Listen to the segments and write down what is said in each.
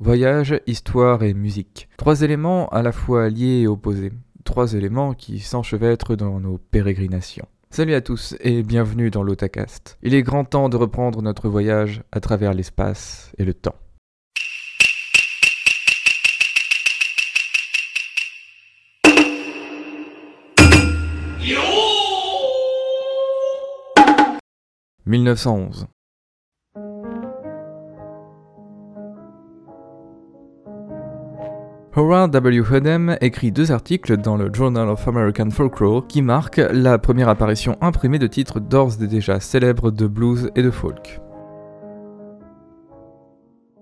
Voyage, histoire et musique. Trois éléments à la fois liés et opposés. Trois éléments qui s'enchevêtrent dans nos pérégrinations. Salut à tous et bienvenue dans l'Otacast. Il est grand temps de reprendre notre voyage à travers l'espace et le temps. « 1911. Howard W. Hodem écrit deux articles dans le Journal of American Folklore qui marquent la première apparition imprimée de titres d'ores et déjà célèbres de blues et de folk.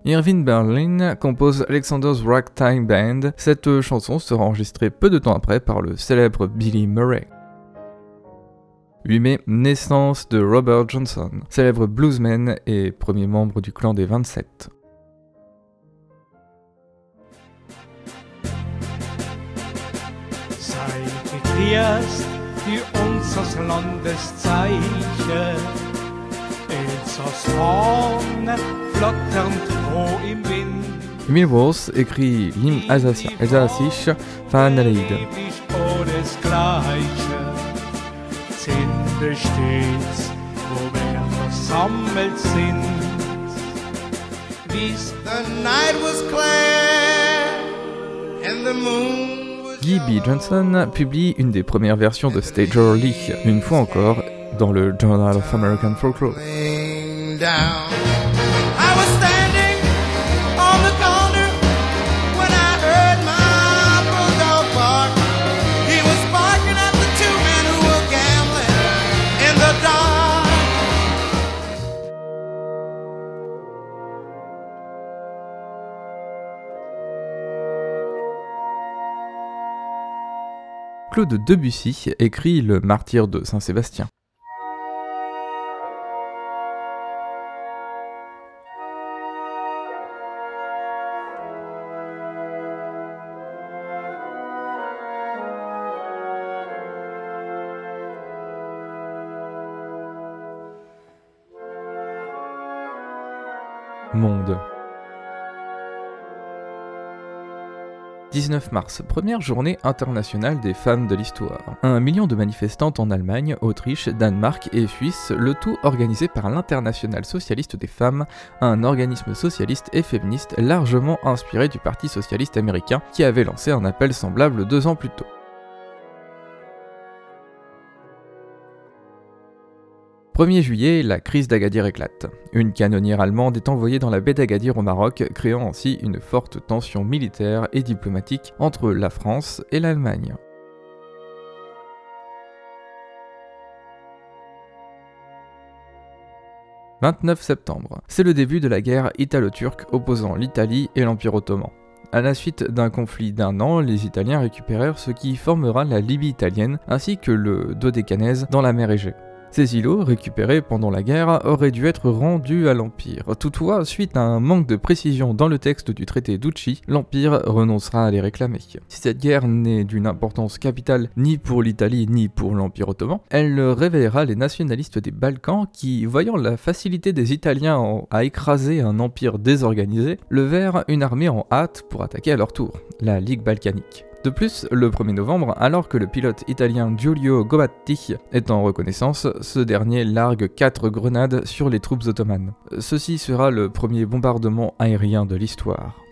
Irving Berlin compose Alexander's Ragtime Band. Cette chanson sera enregistrée peu de temps après par le célèbre Billy Murray. 8 mai, naissance de Robert Johnson, célèbre bluesman et premier membre du clan des 27. erst die unseres Landes Zeichen. Elsass Fahne flatternd froh im Wind. Emil Wals écrit l'hymne alsacien, alsacisch Gleiche. Zinde stets, wo wir versammelt sind. Wie's The night was clear and the moon Guy B. Johnson publie une des premières versions de Stager Lee, une fois encore, dans le Journal of American Folklore. Claude Debussy écrit Le martyr de Saint-Sébastien. Monde. 19 mars, première journée internationale des femmes de l'histoire. Un million de manifestantes en Allemagne, Autriche, Danemark et Suisse, le tout organisé par l'Internationale socialiste des femmes, un organisme socialiste et féministe largement inspiré du Parti socialiste américain qui avait lancé un appel semblable deux ans plus tôt. 1er juillet, la crise d'Agadir éclate. Une canonnière allemande est envoyée dans la baie d'Agadir au Maroc, créant ainsi une forte tension militaire et diplomatique entre la France et l'Allemagne. « 29 septembre. C'est le début de la guerre italo-turque opposant l'Italie et l'Empire ottoman. À la suite d'un conflit d'un an, les Italiens récupérèrent ce qui formera la Libye italienne ainsi que le Dodécanèse dans la mer Égée. Ces îlots, récupérés pendant la guerre, auraient dû être rendus à l'Empire. Toutefois, suite à un manque de précision dans le texte du traité d'Ucci, l'Empire renoncera à les réclamer. Si cette guerre n'est d'une importance capitale ni pour l'Italie ni pour l'Empire ottoman, elle réveillera les nationalistes des Balkans qui, voyant la facilité des Italiens à écraser un empire désorganisé, levèrent une armée en hâte pour attaquer à leur tour, la Ligue balkanique. De plus, le 1er novembre, alors que le pilote italien Giulio Gobatti est en reconnaissance, ce dernier largue 4 grenades sur les troupes ottomanes. Ceci sera le premier bombardement aérien de l'histoire.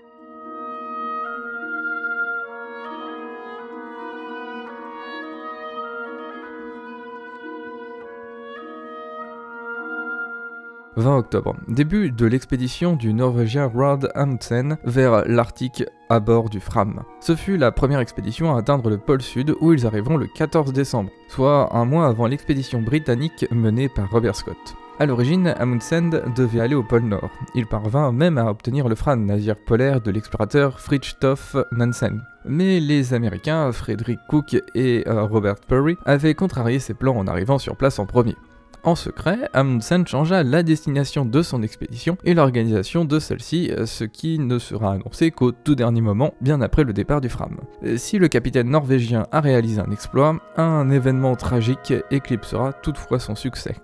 20 octobre. Début de l'expédition du Norvégien Rod Amundsen vers l'Arctique à bord du Fram. Ce fut la première expédition à atteindre le pôle sud où ils arriveront le 14 décembre, soit un mois avant l'expédition britannique menée par Robert Scott. A l'origine, Amundsen devait aller au pôle Nord. Il parvint même à obtenir le Fram, navire polaire de l'explorateur Fridtjof Nansen. Mais les Américains, Frederick Cook et euh, Robert Peary, avaient contrarié ses plans en arrivant sur place en premier. En secret, Amundsen changea la destination de son expédition et l'organisation de celle-ci, ce qui ne sera annoncé qu'au tout dernier moment, bien après le départ du Fram. Si le capitaine norvégien a réalisé un exploit, un événement tragique éclipsera toutefois son succès.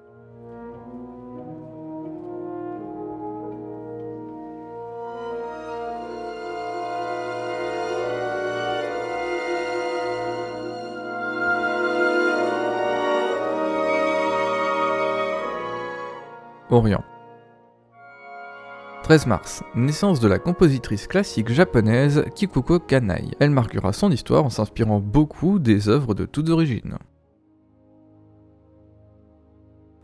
Orient. 13 mars, naissance de la compositrice classique japonaise Kikuko Kanai. Elle marquera son histoire en s'inspirant beaucoup des œuvres de toutes origines.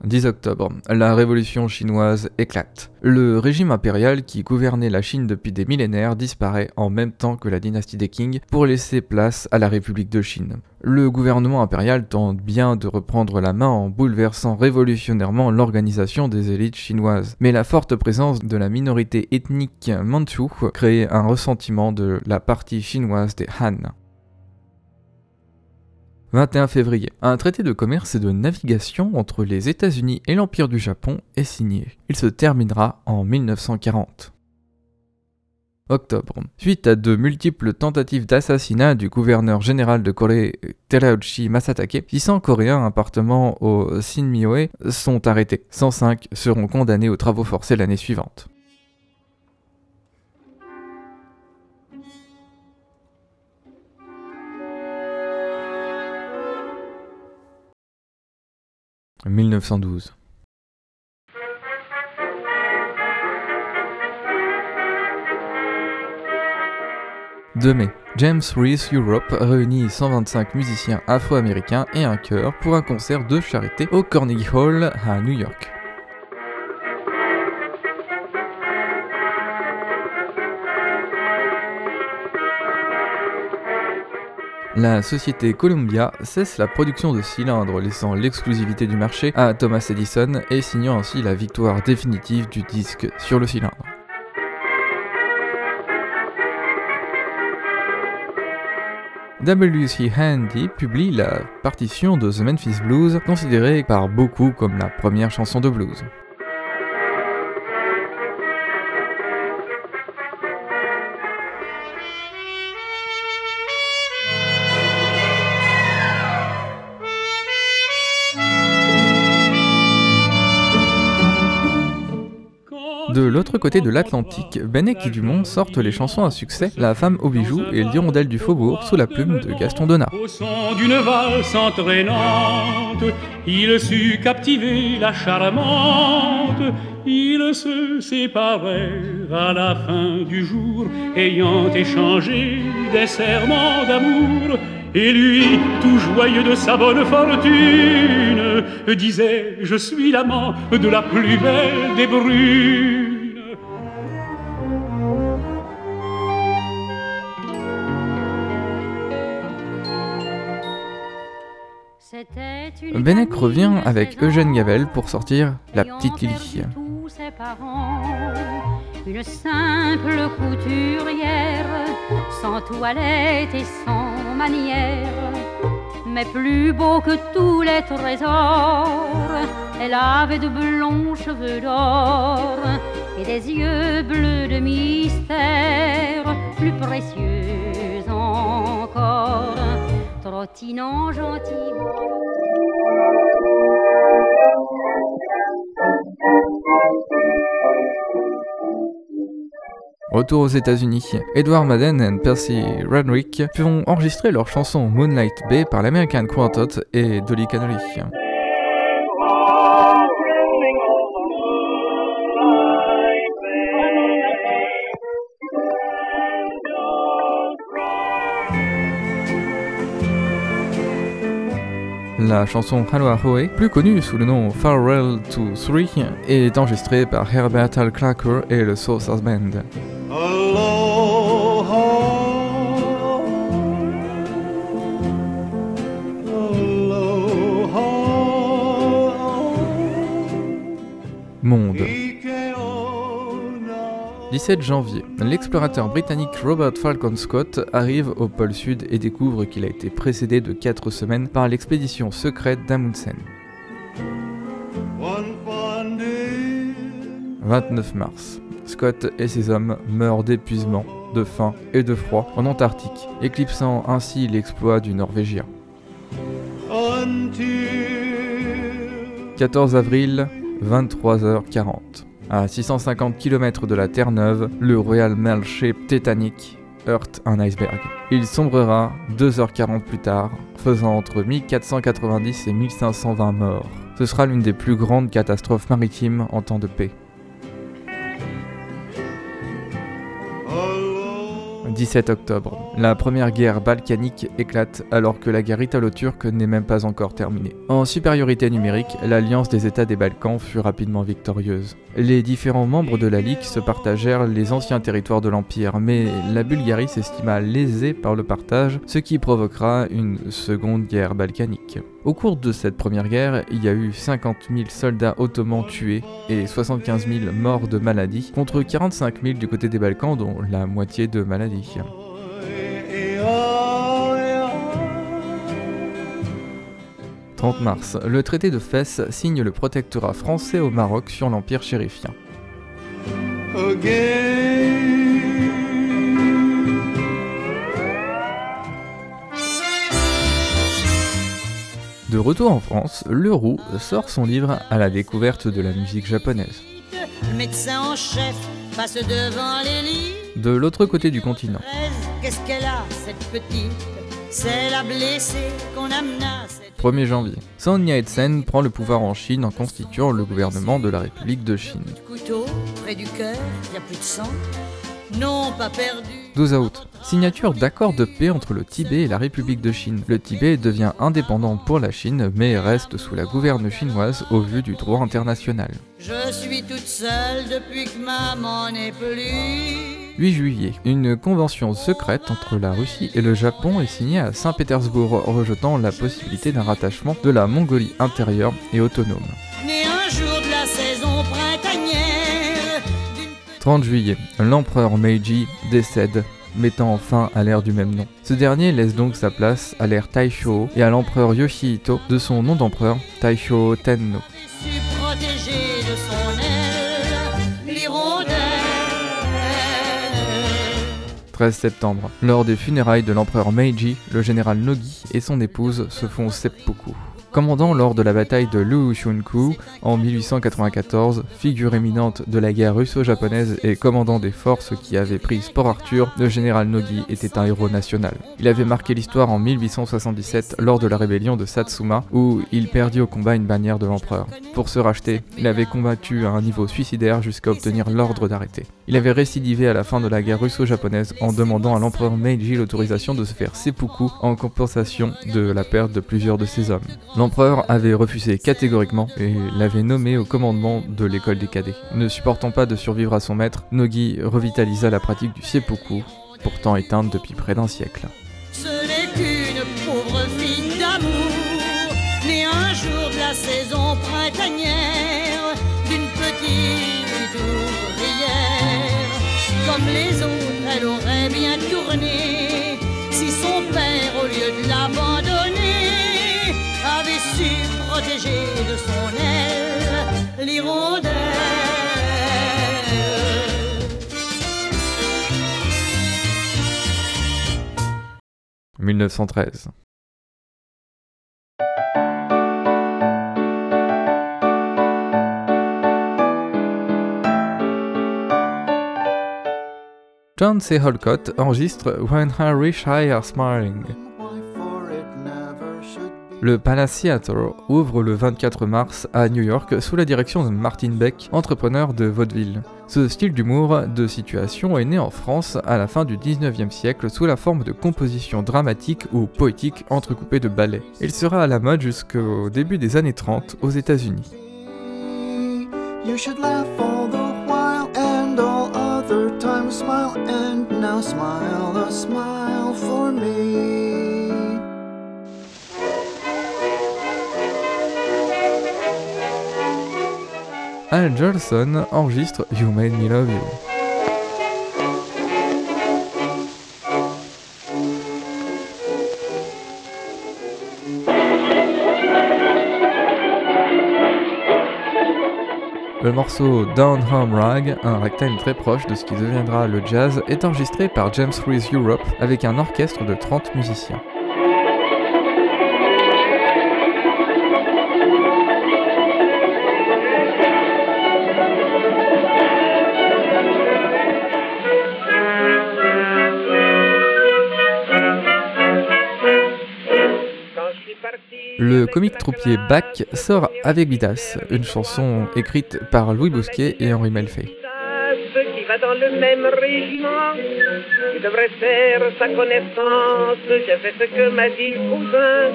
10 octobre, la révolution chinoise éclate. Le régime impérial qui gouvernait la Chine depuis des millénaires disparaît en même temps que la dynastie des Qing pour laisser place à la République de Chine. Le gouvernement impérial tente bien de reprendre la main en bouleversant révolutionnairement l'organisation des élites chinoises, mais la forte présence de la minorité ethnique manchoue crée un ressentiment de la partie chinoise des Han. 21 février. Un traité de commerce et de navigation entre les États-Unis et l'Empire du Japon est signé. Il se terminera en 1940. Octobre. Suite à de multiples tentatives d'assassinat du gouverneur général de Corée Terauchi Masatake, 600 Coréens appartenant au Sinmioe sont arrêtés. 105 seront condamnés aux travaux forcés l'année suivante. 1912. 2 mai. James Reese Europe réunit 125 musiciens afro-américains et un chœur pour un concert de charité au Carnegie Hall à New York. La société Columbia cesse la production de cylindres, laissant l'exclusivité du marché à Thomas Edison et signant ainsi la victoire définitive du disque sur le cylindre. W.C. Handy publie la partition de The Memphis Blues, considérée par beaucoup comme la première chanson de blues. De l'Atlantique, Benek et Dumont sortent les chansons à succès La femme aux bijoux et L'hirondelle du faubourg sous la plume de Gaston Donat. Au son d'une valse entraînante, il sut captiver la charmante. Ils se séparèrent à la fin du jour, ayant échangé des serments d'amour. Et lui, tout joyeux de sa bonne fortune, disait Je suis l'amant de la plus belle des brunes. Benek revient avec Eugène Gavel pour sortir La Petite Lily. Une simple couturière, sans toilette et sans manière, mais plus beau que tous les trésors. Elle avait de blonds cheveux d'or et des yeux bleus de mystère, plus précieux encore, trottinant gentiment. Retour aux États-Unis, Edward Madden et Percy Radwick font enregistrer leur chanson Moonlight Bay par l'American Quartet et Dolly Connolly. La chanson Hello Ahoe, plus connue sous le nom Farewell to Three, est enregistrée par Herbert Al Clarker et le Stars Band. 17 janvier, l'explorateur britannique Robert Falcon Scott arrive au pôle Sud et découvre qu'il a été précédé de 4 semaines par l'expédition secrète d'Amundsen. 29 mars, Scott et ses hommes meurent d'épuisement, de faim et de froid en Antarctique, éclipsant ainsi l'exploit du Norvégien. 14 avril, 23h40. À 650 km de la Terre-Neuve, le Royal Mail Ship Titanic heurte un iceberg. Il sombrera 2h40 plus tard, faisant entre 1490 et 1520 morts. Ce sera l'une des plus grandes catastrophes maritimes en temps de paix. 17 octobre. La première guerre balkanique éclate alors que la guerre italo-turque n'est même pas encore terminée. En supériorité numérique, l'alliance des États des Balkans fut rapidement victorieuse. Les différents membres de la Ligue se partagèrent les anciens territoires de l'Empire, mais la Bulgarie s'estima lésée par le partage, ce qui provoquera une seconde guerre balkanique. Au cours de cette première guerre, il y a eu 50 000 soldats ottomans tués et 75 000 morts de maladie, contre 45 000 du côté des Balkans, dont la moitié de maladies. 30 mars, le traité de Fès signe le protectorat français au Maroc sur l'Empire chérifien. De retour en France, Leroux sort son livre à la découverte de la musique japonaise. Le médecin en chef passe devant les lits. De l'autre côté du continent, Qu'est-ce qu'elle a, cette petite? C'est la blessée qu'on amena. cette 1er janvier, Sun Yat-sen prend le pouvoir en Chine en constituant le gouvernement de la République de Chine. couteau près du cœur, y a plus de sang. Non, pas perdu. 12 août, signature d'accord de paix entre le Tibet et la République de Chine. Le Tibet devient indépendant pour la Chine mais reste sous la gouverne chinoise au vu du droit international. Je suis toute seule depuis que maman n'est plus. 8 juillet, une convention secrète entre la Russie et le Japon est signée à Saint-Pétersbourg, rejetant la possibilité d'un rattachement de la Mongolie intérieure et autonome. Né un jour de la saison printanière. D'une 30 juillet, l'empereur Meiji décède, mettant fin à l'ère du même nom. Ce dernier laisse donc sa place à l'ère Taisho et à l'empereur Yoshihito de son nom d'empereur Taisho Tenno. su protégé de son aile. L'hirondelle. 13 septembre, lors des funérailles de l'empereur Meiji, le général Nogi et son épouse se font seppuku. Commandant lors de la bataille de Lushunku en 1894, figure éminente de la guerre russo-japonaise et commandant des forces qui avaient pris Port Arthur, le général Nogi était un héros national. Il avait marqué l'histoire en 1877 lors de la rébellion de Satsuma où il perdit au combat une bannière de l'empereur. Pour se racheter, il avait combattu à un niveau suicidaire jusqu'à obtenir l'ordre d'arrêter. Il avait récidivé à la fin de la guerre russo-japonaise en demandant à l'empereur Meiji l'autorisation de se faire seppuku en compensation de la perte de plusieurs de ses hommes. L'empereur avait refusé catégoriquement et l'avait nommé au commandement de l'école des cadets. Ne supportant pas de survivre à son maître, Nogi revitalisa la pratique du seppuku, pourtant éteinte depuis près d'un siècle. Comme les autres, elle aurait bien tourné, si son père, au lieu de protéger de son aile l'hirondelle. 1913. John C. Holcott enregistre When I Wish I Are Smiling. Le Palace Theatre ouvre le 24 mars à New York sous la direction de Martin Beck, entrepreneur de vaudeville. Ce style d'humour de situation est né en France à la fin du 19e siècle sous la forme de compositions dramatiques ou poétiques entrecoupées de ballets. Il sera à la mode jusqu'au début des années 30 aux États-Unis. Al Jolson enregistre You Made Me Love You. Le morceau Down Home Rag, un ragtime très proche de ce qui deviendra le jazz, est enregistré par James Reese Europe avec un orchestre de 30 musiciens. Le comique troupier Bach sort avec Bidas, une chanson écrite par Louis Bousquet et Henri Melfay. qui va dans le même régiment, tu devrais faire sa connaissance. J'ai fait ce que m'a dit le cousin,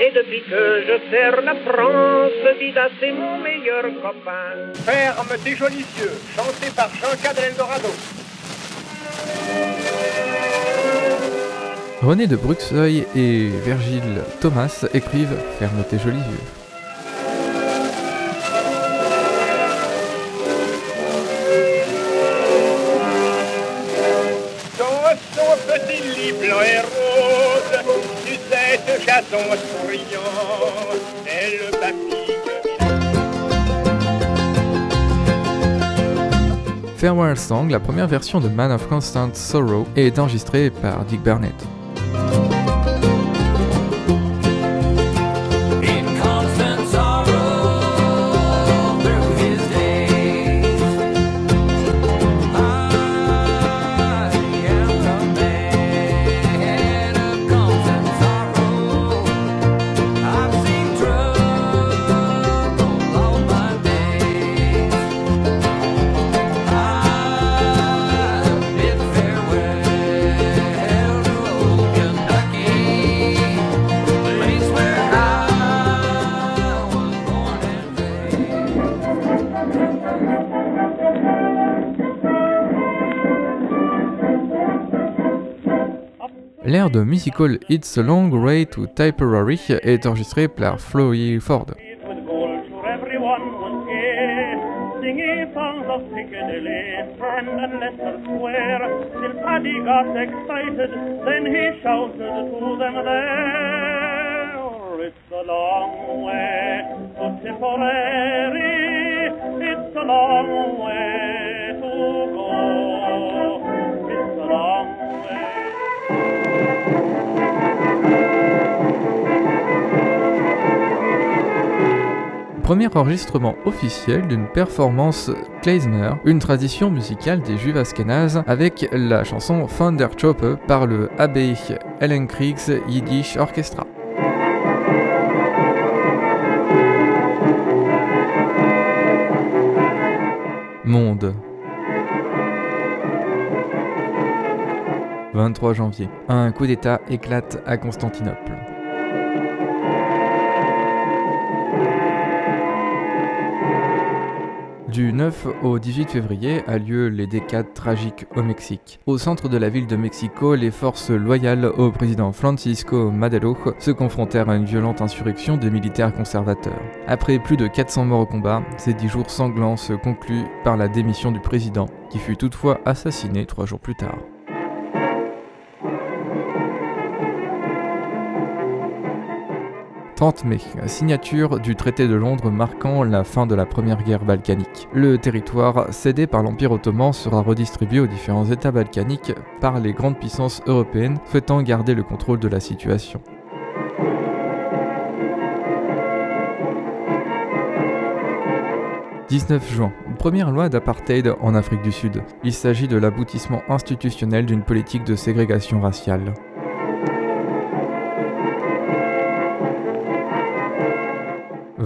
et depuis que je sers la France, Bidas c'est mon meilleur copain. Ferme tes jolis yeux, chanté par Jean Cadel Dorado. René de Bruxeuil et Virgile Thomas écrivent Ferme tes jolis yeux. Farewell Song, la première version de Man of Constant Sorrow, est enregistrée par Dick Burnett. It's a Long Way to Tipperary est enregistré par Floyd Ford. it's a long way it's a long Premier enregistrement officiel d'une performance klezmer, une tradition musicale des Juifs askénazes, avec la chanson Thunder Chopper par le Abbey Ellenkriegs Yiddish Orchestra. Monde. 23 janvier. Un coup d'État éclate à Constantinople. Du 9 au 18 février a lieu les décades tragiques au Mexique. Au centre de la ville de Mexico, les forces loyales au président Francisco Madero se confrontèrent à une violente insurrection de militaires conservateurs. Après plus de 400 morts au combat, ces dix jours sanglants se concluent par la démission du président, qui fut toutefois assassiné trois jours plus tard. 30 mai, signature du traité de Londres marquant la fin de la première guerre balkanique. Le territoire cédé par l'Empire ottoman sera redistribué aux différents États balkaniques par les grandes puissances européennes souhaitant garder le contrôle de la situation. « 19 juin. Première loi d'apartheid en Afrique du Sud. Il s'agit de l'aboutissement institutionnel d'une politique de ségrégation raciale.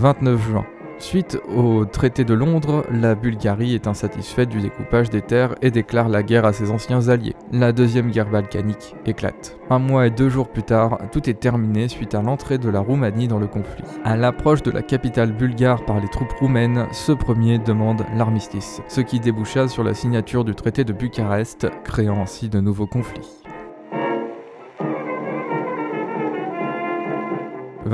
29 juin. Suite au traité de Londres, la Bulgarie est insatisfaite du découpage des terres et déclare la guerre à ses anciens alliés. La deuxième guerre balkanique éclate. Un mois et deux jours plus tard, tout est terminé suite à l'entrée de la Roumanie dans le conflit. À l'approche de la capitale bulgare par les troupes roumaines, ce premier demande l'armistice, ce qui déboucha sur la signature du traité de Bucarest, créant ainsi de nouveaux conflits.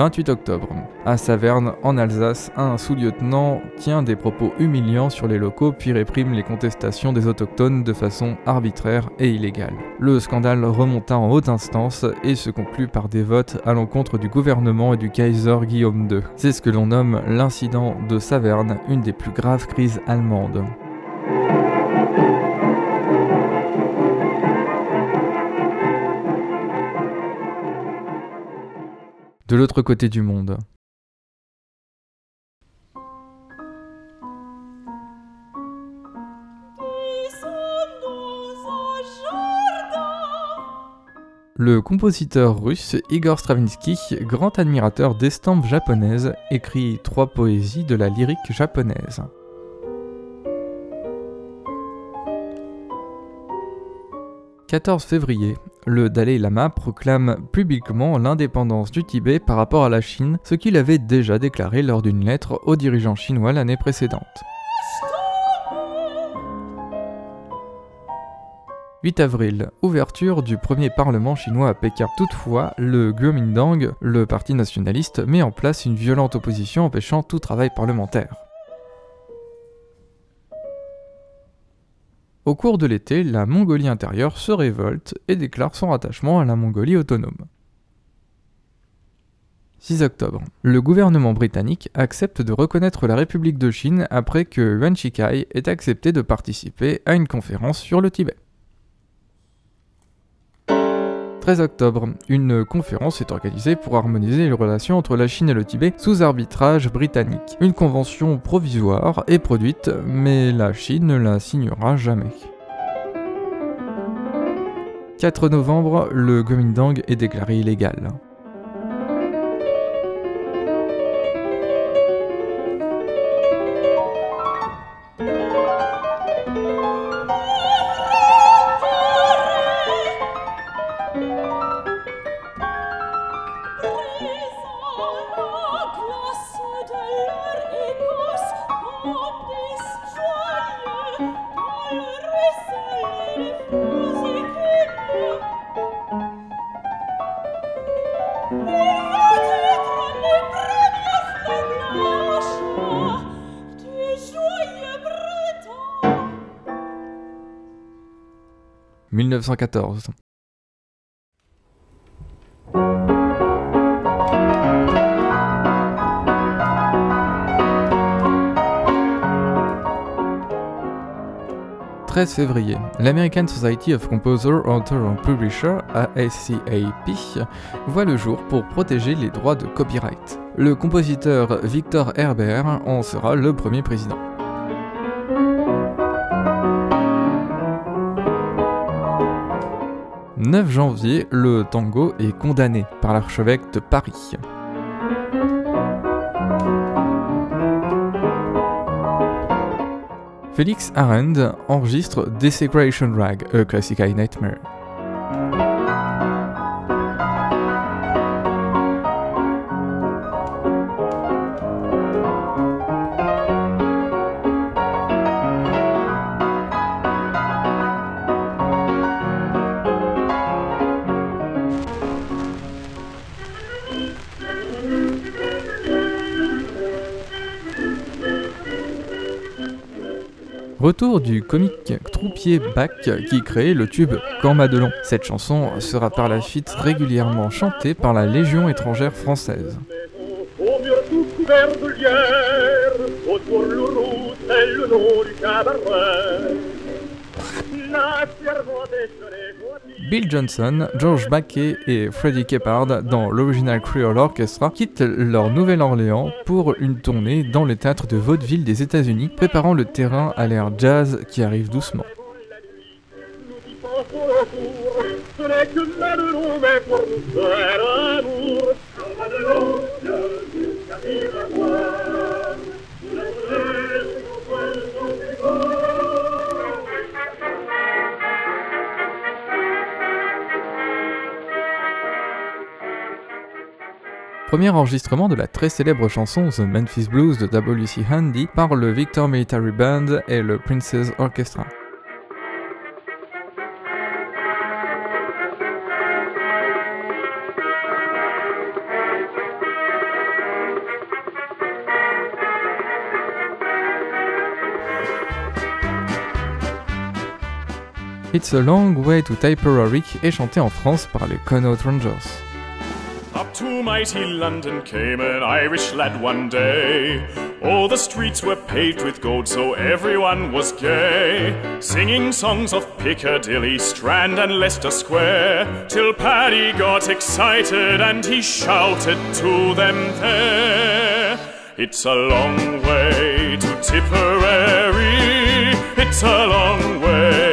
28 octobre. À Saverne, en Alsace, un sous-lieutenant tient des propos humiliants sur les locaux puis réprime les contestations des autochtones de façon arbitraire et illégale. Le scandale remonta en haute instance et se conclut par des votes à l'encontre du gouvernement et du Kaiser Guillaume II. C'est ce que l'on nomme l'incident de Saverne, une des plus graves crises allemandes. De l'autre côté du monde. Le compositeur russe Igor Stravinsky, grand admirateur d'estampes japonaises, écrit trois poésies de la lyrique japonaise. 14 février, le Dalai Lama proclame publiquement l'indépendance du Tibet par rapport à la Chine, ce qu'il avait déjà déclaré lors d'une lettre aux dirigeants chinois l'année précédente. 8 avril, ouverture du premier parlement chinois à Pékin. Toutefois, le Kuomintang, le parti nationaliste, met en place une violente opposition empêchant tout travail parlementaire. Au cours de l'été, la Mongolie intérieure se révolte et déclare son rattachement à la Mongolie autonome. 6 octobre. Le gouvernement britannique accepte de reconnaître la République de Chine après que Yuan Shikai ait accepté de participer à une conférence sur le Tibet. 13 octobre, une conférence est organisée pour harmoniser les relations entre la Chine et le Tibet sous arbitrage britannique. Une convention provisoire est produite, mais la Chine ne la signera jamais. 4 novembre, le Kuomintang est déclaré illégal. « 1914. « 13 février, l'American Society of Composer, Author and Publisher, ASCAP, voit le jour pour protéger les droits de copyright. Le compositeur Victor Herbert en sera le premier président. 9 janvier, le tango est condamné par l'archevêque de Paris. Félix Arend enregistre Desecration Rag, A Classic Eye Nightmare. Du comique troupier Bach qui crée le tube Quand Madelon. Cette chanson sera par la suite régulièrement chantée par la Légion étrangère française. Bill Johnson, George Baquet et Freddie Keppard dans l'Original Creole Orchestra quittent leur Nouvelle-Orléans pour une tournée dans les théâtres de vaudeville des États-Unis, préparant le terrain à l'ère jazz qui arrive doucement. Premier enregistrement de la très célèbre chanson The Memphis Blues de W.C. Handy par le Victor Military Band et le Princess Orchestra. It's a Long Way to Tipperary est chanté en France par les Connaught Rangers. To mighty London came an Irish lad one day. All the streets were paved with gold, so everyone was gay. Singing songs of Piccadilly, Strand, and Leicester Square. Till Paddy got excited and he shouted to them there. It's a long way to Tipperary. It's a long way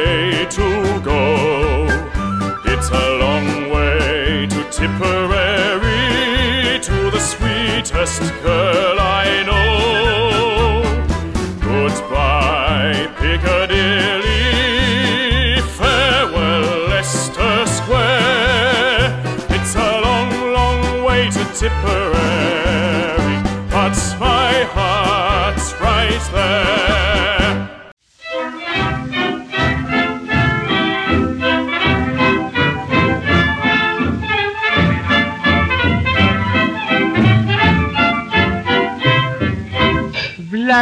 sweetest girl I know. Goodbye, Piccadilly. Farewell, Leicester Square. It's a long, long way to Tipperary,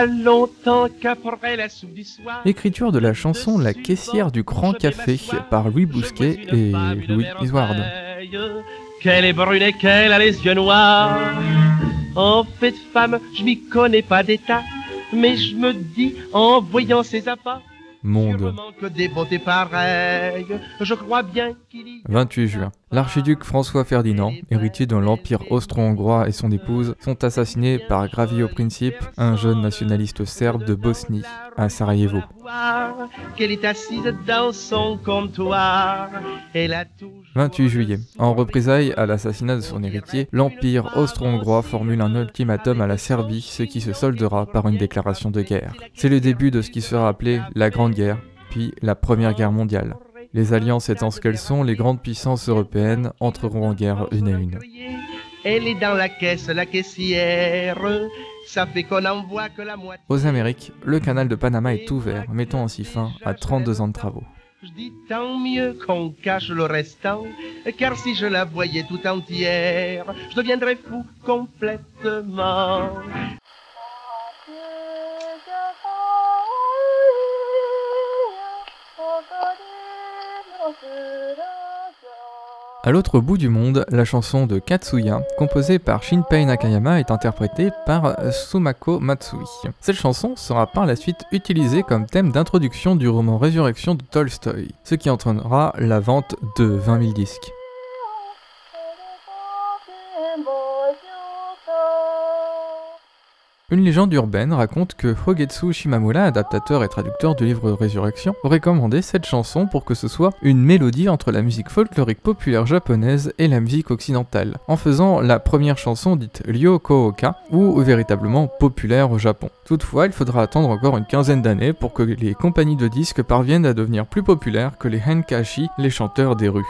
Longtemps qu'après la soupe du soir. Écriture de la chanson La caissière du Grand Café par Louis Bousquet et Louis Isward. Qu'elle est brune et qu'elle a les yeux noirs. En fait femme, je m'y connais pas d'état. Mais je me dis, en voyant ses appas, Monde. sûrement que des beautés pareilles, je crois bien qu'il y 28 juin. L'archiduc François Ferdinand, héritier de l'Empire austro-hongrois et son épouse, sont assassinés par Gravio Princip, un jeune nationaliste serbe de Bosnie, à Sarajevo. voir qu'elle est assise dans son comptoir. Elle a toujours 28 juillet. En représailles à l'assassinat de son héritier, l'Empire austro-hongrois formule un ultimatum à la Serbie, ce qui se soldera par une déclaration de guerre. C'est le début de ce qui sera appelé la Grande Guerre, puis la Première Guerre mondiale. Les alliances étant ce qu'elles sont, les grandes puissances européennes entreront en guerre une à une. Elle est dans la caisse, la caissière. Ça fait qu'on en voit que la moitié. Aux Amériques, le canal de Panama est ouvert, mettant ainsi fin à 32 ans de travaux. Je dis tant mieux qu'on cache le restant, car si je la voyais tout entière, je deviendrais fou complètement. À l'autre bout du monde, la chanson de Katsuya, composée par Shinpei Nakayama, est interprétée par Sumako Matsui. Cette chanson sera par la suite utilisée comme thème d'introduction du roman Résurrection de Tolstoï, ce qui entraînera la vente de 20 000 disques. Une légende urbaine raconte que Hogetsu Shimamura, adaptateur et traducteur du livre Résurrection, aurait commandé cette chanson pour que ce soit une mélodie entre la musique folklorique populaire japonaise et la musique occidentale, en faisant la première chanson dite Ryokooka, ou véritablement populaire au Japon. Toutefois, il faudra attendre encore une quinzaine d'années pour que les compagnies de disques parviennent à devenir plus populaires que les Henkashi, les chanteurs des rues.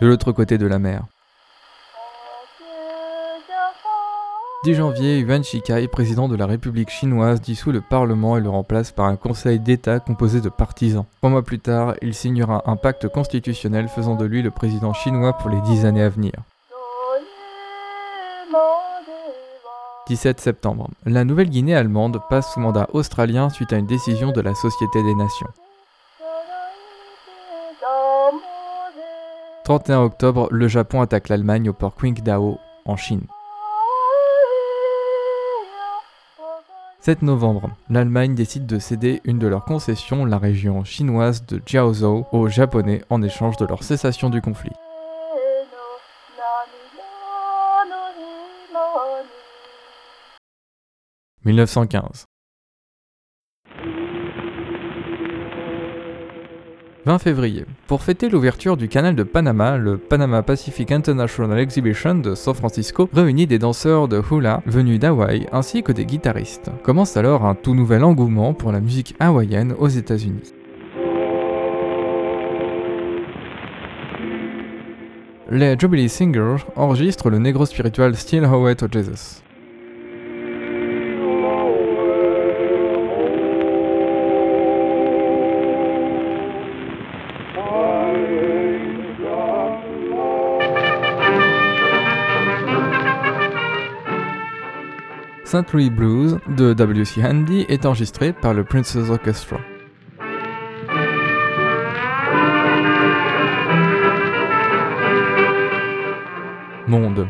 De l'autre côté de la mer. 10 janvier, Yuan Shikai, président de la République chinoise, dissout le Parlement et le remplace par un conseil d'État composé de partisans. Trois mois plus tard, il signera un pacte constitutionnel faisant de lui le président chinois pour les 10 années à venir. 17 septembre. La Nouvelle-Guinée allemande passe sous mandat australien suite à une décision de la Société des Nations. 31 octobre, le Japon attaque l'Allemagne au port Qingdao, en Chine. 7 novembre, l'Allemagne décide de céder une de leurs concessions, la région chinoise de Jiaozhou, aux Japonais en échange de leur cessation du conflit. 1915. 20 février. Pour fêter l'ouverture du canal de Panama, le Panama Pacific International Exhibition de San Francisco réunit des danseurs de hula venus d'Hawaï ainsi que des guitaristes. Commence alors un tout nouvel engouement pour la musique hawaïenne aux États-Unis. Les Jubilee Singers enregistrent le négro spiritual Still Away to Jesus. St. Louis Blues de W.C. Handy est enregistré par le Prince's Orchestra. Monde.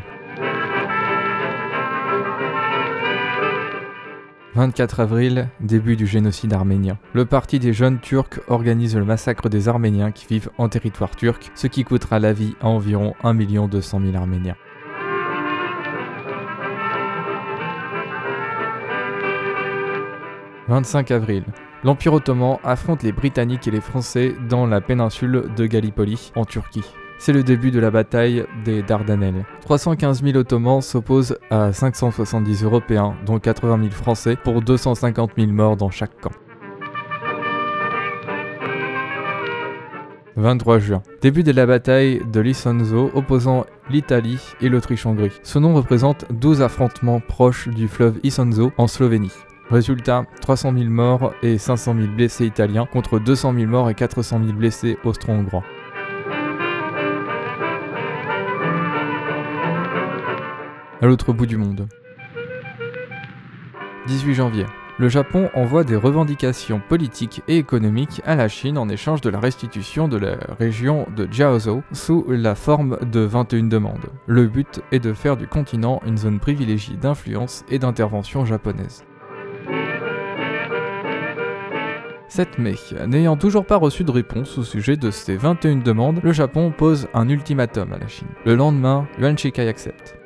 24 avril, début du génocide arménien. Le parti des jeunes turcs organise le massacre des Arméniens qui vivent en territoire turc, ce qui coûtera la vie à environ 1 200 000 Arméniens. 25 avril. L'Empire ottoman affronte les Britanniques et les Français dans la péninsule de Gallipoli, en Turquie. C'est le début de la bataille des Dardanelles. 315 000 Ottomans s'opposent à 570 Européens, dont 80 000 Français, pour 250 000 morts dans chaque camp. 23 juin. Début de la bataille de l'Isonzo opposant l'Italie et l'Autriche-Hongrie. Ce nom représente 12 affrontements proches du fleuve Isonzo en Slovénie. Résultat, 300 000 morts et 500 000 blessés italiens contre 200 000 morts et 400 000 blessés austro-hongrois. À l'autre bout du monde. 18 janvier. Le Japon envoie des revendications politiques et économiques à la Chine en échange de la restitution de la région de Jiaozhou sous la forme de 21 demandes. Le but est de faire du continent une zone privilégiée d'influence et d'intervention japonaise. 7 mai. N'ayant toujours pas reçu de réponse au sujet de ces 21 demandes, le Japon pose un ultimatum à la Chine. Le lendemain, Yuan Shikai accepte.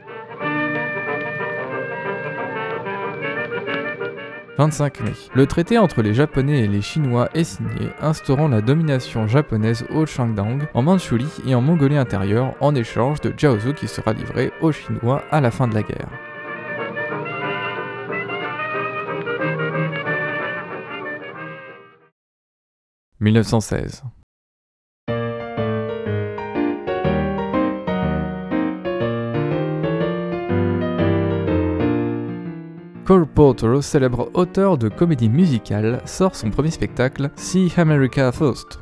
25 mai. Le traité entre les Japonais et les Chinois est signé, instaurant la domination japonaise au Shandong, en Mandchourie et en Mongolie intérieure, en échange de Jiaozhou qui sera livré aux Chinois à la fin de la guerre. « 1916. Cole Porter, célèbre auteur de comédie musicale, sort son premier spectacle, See America First.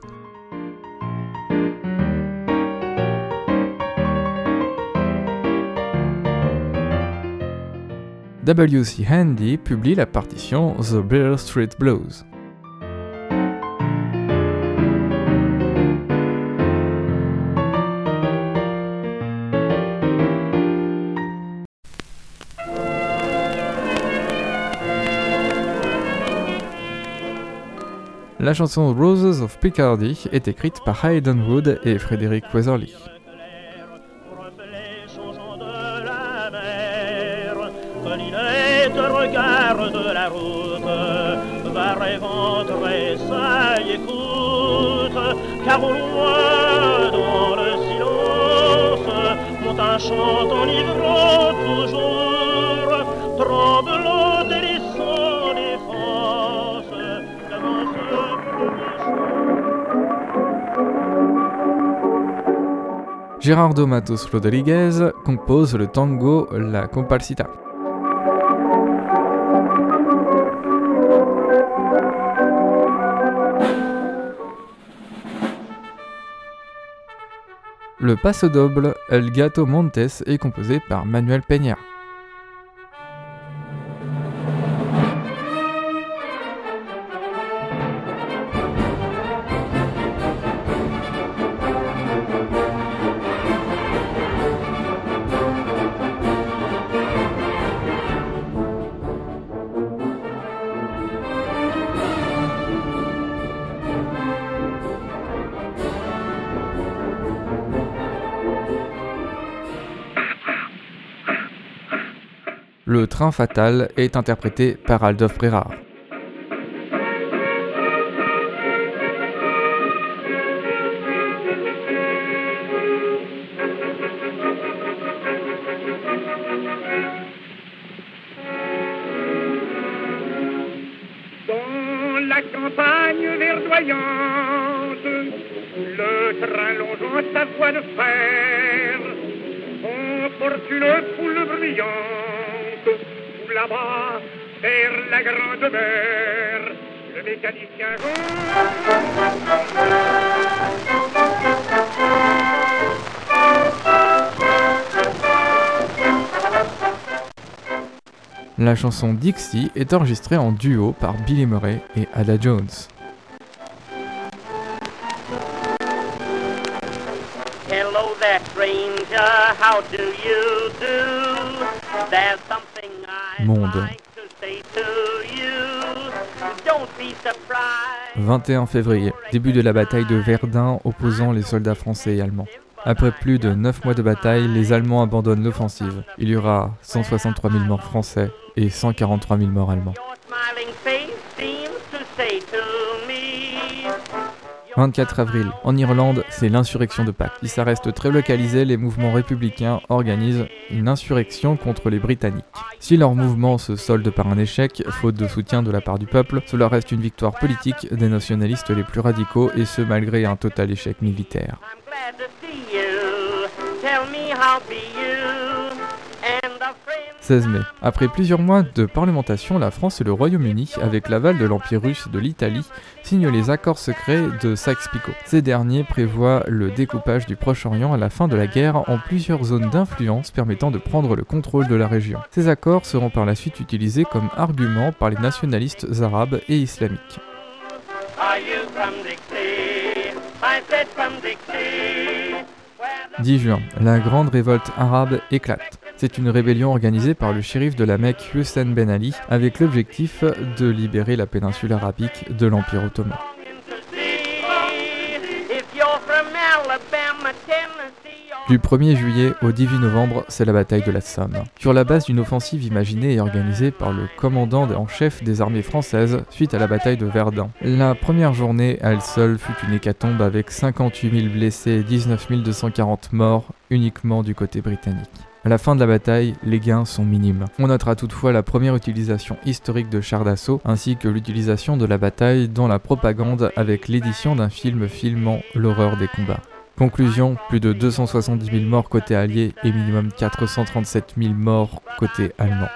W.C. Handy publie la partition The Bear Street Blues. La chanson Roses of Picardy est écrite par Hayden Wood et Frederick Weatherly. va rêvant y écoute, car au loin, dans le silence, monte un chant enivrant toujours, Gerardo Matos Rodriguez compose le tango La Comparsita. Le passo doble El Gato Montes est composé par Manuel Peña. Fatal est interprété par Adolphe Brérard. Chanson Dixie est enregistrée en duo par Billy Murray et Ada Jones. Hello there, stranger. How do you do? There's something I'd Monde. like to say to you. Don't be surprised. 21 février, début de la bataille de Verdun opposant les soldats français et allemands. Après plus de 9 mois de bataille, les Allemands abandonnent l'offensive. Il y aura 163 000 morts français et 143 000 morts allemands. Smiling face seems to say to me, 24 avril. En Irlande, c'est l'insurrection de Pâques. Si ça reste très localisé, les mouvements républicains organisent une insurrection contre les Britanniques. Si leur mouvement se solde par un échec, faute de soutien de la part du peuple, cela reste une victoire politique des nationalistes les plus radicaux et ce malgré un total échec militaire. 16 mai. Après plusieurs mois de parlementation, la France et le Royaume-Uni, avec l'aval de l'Empire russe et de l'Italie, signent les accords secrets de Sykes-Picot. Ces derniers prévoient le découpage du Proche-Orient à la fin de la guerre en plusieurs zones d'influence permettant de prendre le contrôle de la région. Ces accords seront par la suite utilisés comme argument par les nationalistes arabes et islamiques. Are you from Dixie? I said from Dixie. Where the 10 juin, la grande révolte arabe éclate. C'est une rébellion organisée par le shérif de la Mecque Hussein Ben Ali avec l'objectif de libérer la péninsule arabique de l'Empire ottoman. Du 1er juillet au 18 novembre, c'est la bataille de la Somme. Sur la base d'une offensive imaginée et organisée par le commandant en chef des armées françaises suite à la bataille de Verdun. La première journée, elle seule, fut une hécatombe avec 58 000 blessés et 19 240 morts uniquement du côté britannique. À la fin de la bataille, les gains sont minimes. On notera toutefois la première utilisation historique de chars d'assaut, ainsi que l'utilisation de la bataille dans la propagande avec l'édition d'un film filmant l'horreur des combats. Conclusion, plus de 270 000 morts côté allié et minimum 437 000 morts côté allemand.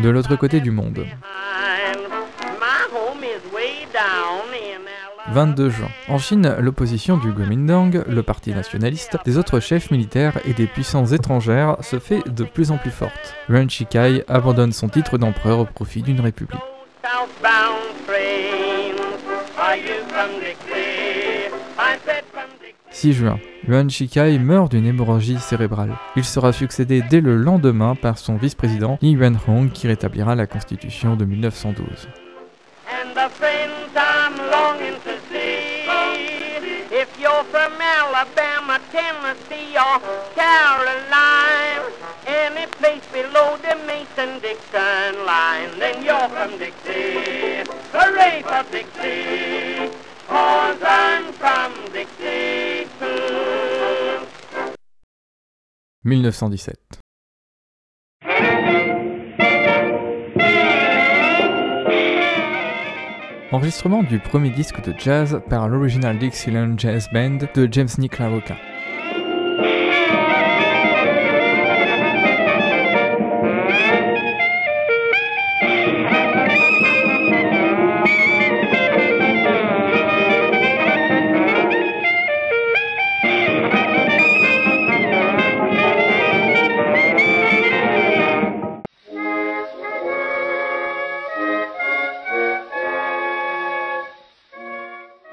De l'autre côté du monde, 22 juin. En Chine, l'opposition du Kuomintang, le parti nationaliste, des autres chefs militaires et des puissances étrangères se fait de plus en plus forte. Yuan Shikai abandonne son titre d'empereur au profit d'une république. Southbound trains. Are you from Dixie? I said from Dixie. 6 juin. Yuan Shikai meurt d'une hémorragie cérébrale. Il sera succédé dès le lendemain par son vice-président Li Yuanhong qui rétablira la constitution de 1912. Alabama, Tennessee, or Carolina, any place below the Mason-Dixon line, then you're from Dixie. Hooray for Dixie, cause I'm from Dixie too. 1917. Enregistrement du premier disque de jazz par l'Original Dixieland Jazz Band de James Nick LaRocca.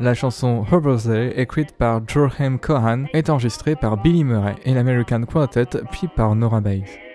La chanson Her Birthday, écrite par Jorhem Cohan, est enregistrée par Billy Murray et l'American Quartet, puis par Nora Bayes.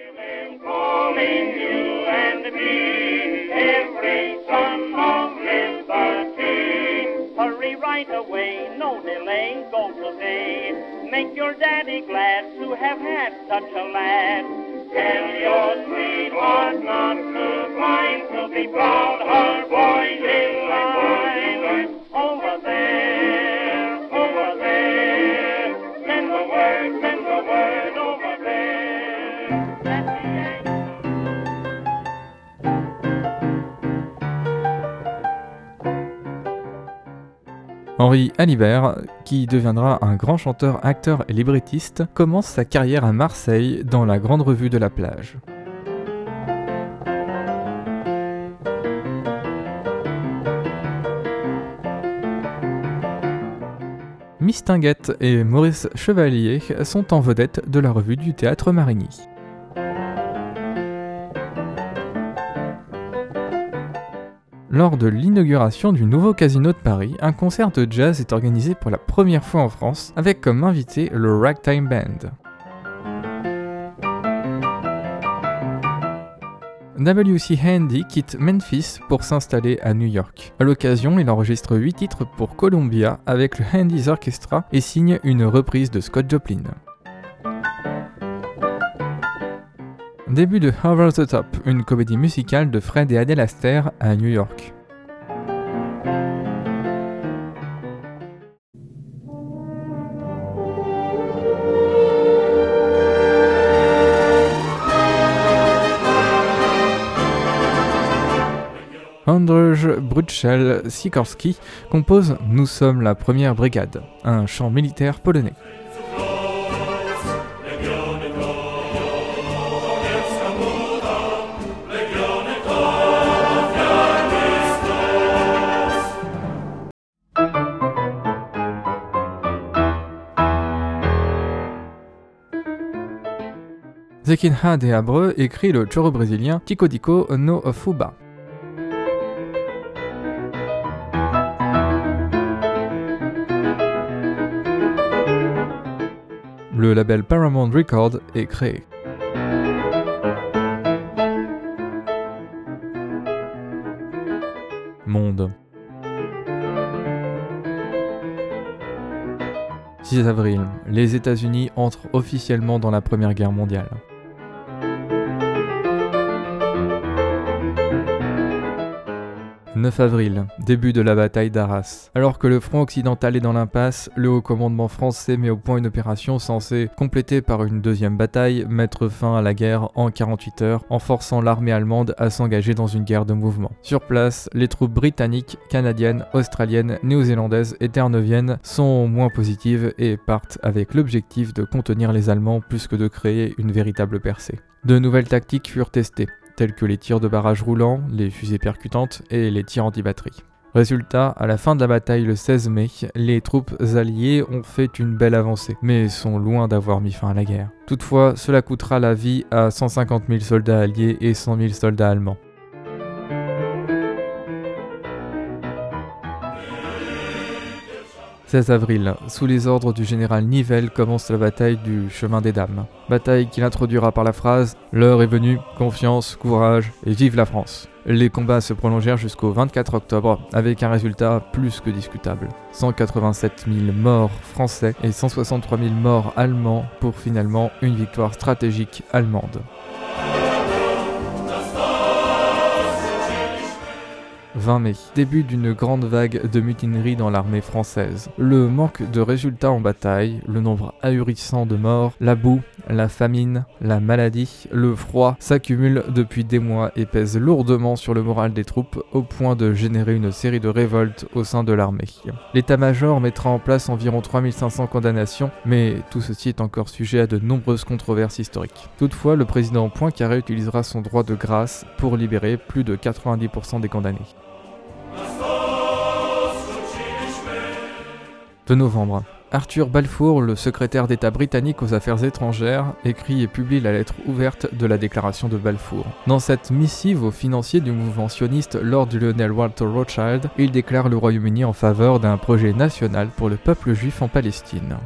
Henri Alibert, qui deviendra un grand chanteur, acteur et librettiste, commence sa carrière à Marseille dans la Grande Revue de la Plage. Mistinguette et Maurice Chevalier sont en vedette de la revue du théâtre Marigny. Lors de l'inauguration du nouveau casino de Paris, un concert de jazz est organisé pour la première fois en France avec comme invité le Ragtime Band. W.C. Handy quitte Memphis pour s'installer à New York. À l'occasion, il enregistre 8 titres pour Columbia avec le Handy's Orchestra et signe une reprise de Scott Joplin. Début de Over the Top, une comédie musicale de Fred et Adele Astaire à New York. Andrzej Brutschel Sikorski compose Nous sommes la première brigade, un chant militaire polonais. Zekinha de Abreu écrit le choro brésilien Tico Tico no Fuba. Le label Paramount Record est créé. Monde. 6 avril, les États-Unis entrent officiellement dans la Première Guerre mondiale. 9 avril, début de la bataille d'Arras. Alors que le front occidental est dans l'impasse, le haut commandement français met au point une opération censée, complétée par une deuxième bataille, mettre fin à la guerre en 48 heures, en forçant l'armée allemande à s'engager dans une guerre de mouvement. Sur place, les troupes britanniques, canadiennes, australiennes, néo-zélandaises et terre-neuviennes sont moins positives et partent avec l'objectif de contenir les Allemands plus que de créer une véritable percée. De nouvelles tactiques furent testées tels que les tirs de barrage roulants, les fusées percutantes et les tirs anti-batterie. Résultat, à la fin de la bataille le 16 mai, les troupes alliées ont fait une belle avancée, mais sont loin d'avoir mis fin à la guerre. Toutefois, cela coûtera la vie à 150 000 soldats alliés et 100 000 soldats allemands. 16 avril, sous les ordres du général Nivelle commence la bataille du chemin des dames. Bataille qu'il introduira par la phrase L'heure est venue, confiance, courage et vive la France. Les combats se prolongèrent jusqu'au 24 octobre avec un résultat plus que discutable. 187 000 morts français et 163 000 morts allemands pour finalement une victoire stratégique allemande. 20 mai, début d'une grande vague de mutinerie dans l'armée française. Le manque de résultats en bataille, le nombre ahurissant de morts, la boue, la famine, la maladie, le froid s'accumulent depuis des mois et pèsent lourdement sur le moral des troupes au point de générer une série de révoltes au sein de l'armée. L'état-major mettra en place environ 3500 condamnations, mais tout ceci est encore sujet à de nombreuses controverses historiques. Toutefois, le président Poincaré utilisera son droit de grâce pour libérer plus de 90% des condamnés. De novembre. Arthur Balfour, le secrétaire d'État britannique aux affaires étrangères, écrit et publie la lettre ouverte de la déclaration de Balfour. Dans cette missive aux financiers du mouvement sioniste Lord Lionel Walter Rothschild, il déclare le Royaume-Uni en faveur d'un projet national pour le peuple juif en Palestine.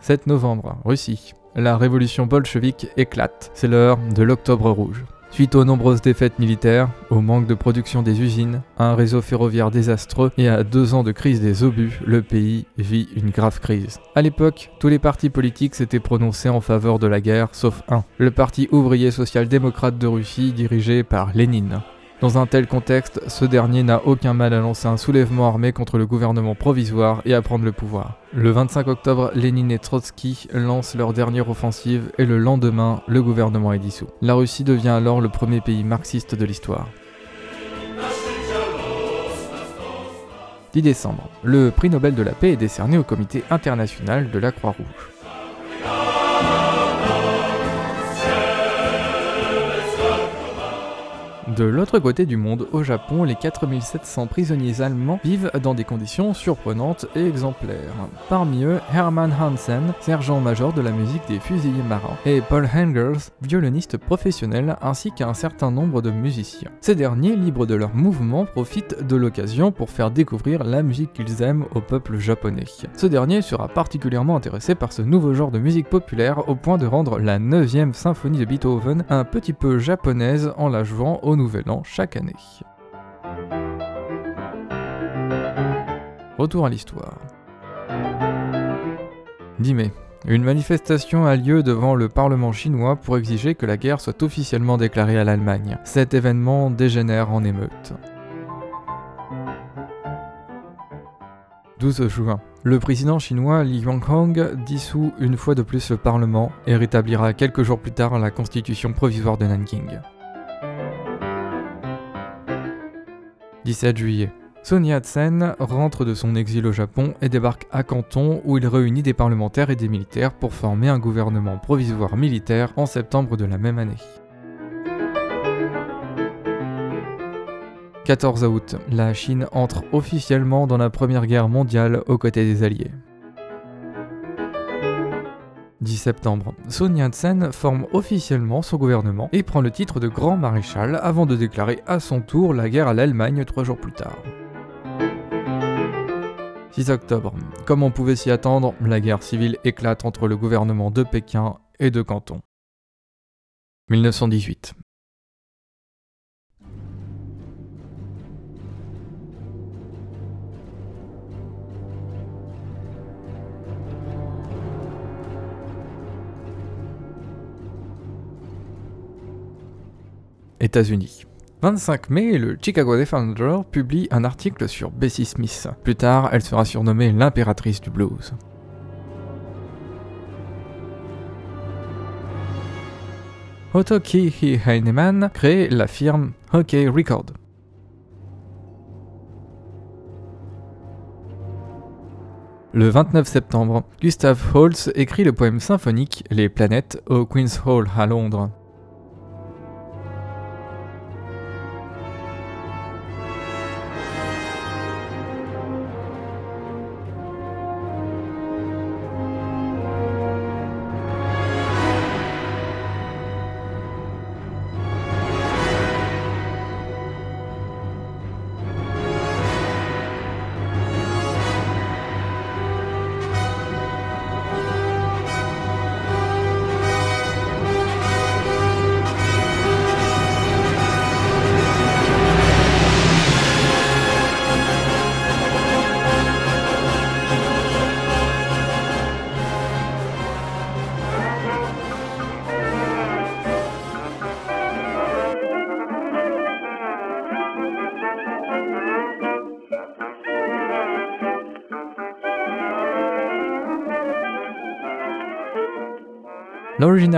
7 novembre, Russie. La révolution bolchevique éclate. C'est l'heure de l'Octobre rouge. Suite aux nombreuses défaites militaires, au manque de production des usines, à un réseau ferroviaire désastreux et à deux ans de crise des obus, le pays vit une grave crise. À l'époque, tous les partis politiques s'étaient prononcés en faveur de la guerre, sauf un, le Parti ouvrier social-démocrate de Russie dirigé par Lénine. Dans un tel contexte, ce dernier n'a aucun mal à lancer un soulèvement armé contre le gouvernement provisoire et à prendre le pouvoir. Le 25 octobre, Lénine et Trotsky lancent leur dernière offensive et le lendemain, le gouvernement est dissous. La Russie devient alors le premier pays marxiste de l'histoire. 10 décembre, le prix Nobel de la paix est décerné au Comité international de la Croix-Rouge. De l'autre côté du monde, au Japon, les 4700 prisonniers allemands vivent dans des conditions surprenantes et exemplaires. Parmi eux, Hermann Hansen, sergent-major de la musique des fusiliers marins, et Paul Hengers, violoniste professionnel, ainsi qu'un certain nombre de musiciens. Ces derniers, libres de leur mouvement, profitent de l'occasion pour faire découvrir la musique qu'ils aiment au peuple japonais. Ce dernier sera particulièrement intéressé par ce nouveau genre de musique populaire au point de rendre la 9e symphonie de Beethoven un petit peu japonaise en la jouant au Nouvel An chaque année. Retour à l'histoire. 10 mai. Une manifestation a lieu devant le Parlement chinois pour exiger que la guerre soit officiellement déclarée à l'Allemagne. Cet événement dégénère en émeute. 12 juin. Le président chinois Li Yuanhong dissout une fois de plus le Parlement et rétablira quelques jours plus tard la constitution provisoire de Nanking. 17 juillet. Sun Yat-sen rentre de son exil au Japon et débarque à Canton où il réunit des parlementaires et des militaires pour former un gouvernement provisoire militaire en septembre de la même année. 14 août, la Chine entre officiellement dans la Première Guerre mondiale aux côtés des Alliés. 10 septembre, Sun Yat-sen forme officiellement son gouvernement et prend le titre de grand maréchal avant de déclarer à son tour la guerre à l'Allemagne trois jours plus tard. 6 octobre, comme on pouvait s'y attendre, la guerre civile éclate entre le gouvernement de Pékin et de Canton. 1918. États-Unis. 25 mai, le Chicago Defender publie un article sur Bessie Smith. Plus tard, elle sera surnommée l'impératrice du blues. Otto Kihi Heinemann crée la firme Hockey Record. Le 29 septembre, Gustav Holst écrit le poème symphonique Les planètes au Queen's Hall à Londres.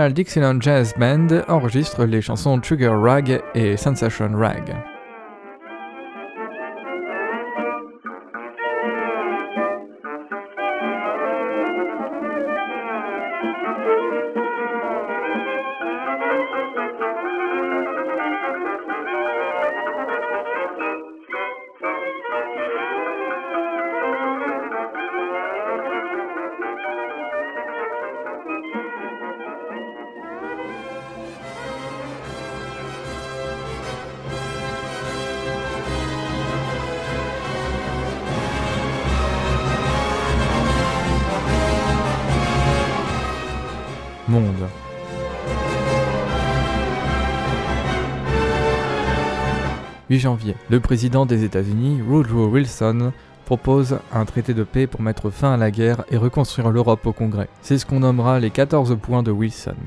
Dixieland Jazz Band enregistre les chansons Trigger Rag et Sensation Rag. 8 janvier, le président des États-Unis, Woodrow Wilson, propose un traité de paix pour mettre fin à la guerre et reconstruire l'Europe au Congrès. C'est ce qu'on nommera les 14 points de Wilson.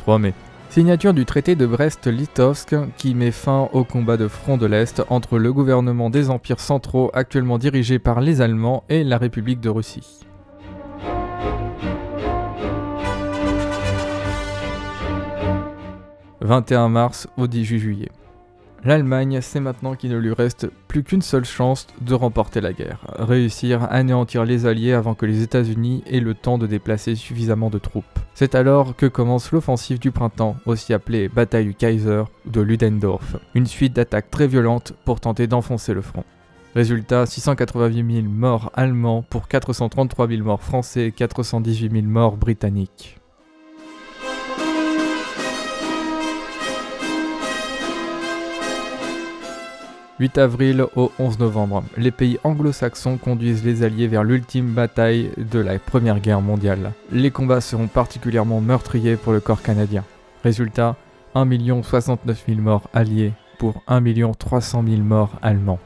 3 mai. Signature du traité de Brest-Litovsk qui met fin au combat de front de l'Est entre le gouvernement des empires centraux actuellement dirigé par les Allemands et la République de Russie. « 21 mars au 18 juillet. L'Allemagne sait maintenant qu'il ne lui reste plus qu'une seule chance de remporter la guerre, réussir à anéantir les Alliés avant que les États-Unis aient le temps de déplacer suffisamment de troupes. C'est alors que commence l'offensive du printemps, aussi appelée bataille du Kaiser de Ludendorff, une suite d'attaques très violentes pour tenter d'enfoncer le front. Résultat, 688 000 morts allemands pour 433 000 morts français et 418 000 morts britanniques. 8 avril au 11 novembre, les pays anglo-saxons conduisent les Alliés vers l'ultime bataille de la Première Guerre mondiale. Les combats seront particulièrement meurtriers pour le corps canadien. Résultat, 1 69 000 morts alliés pour 1 300 000 morts allemands.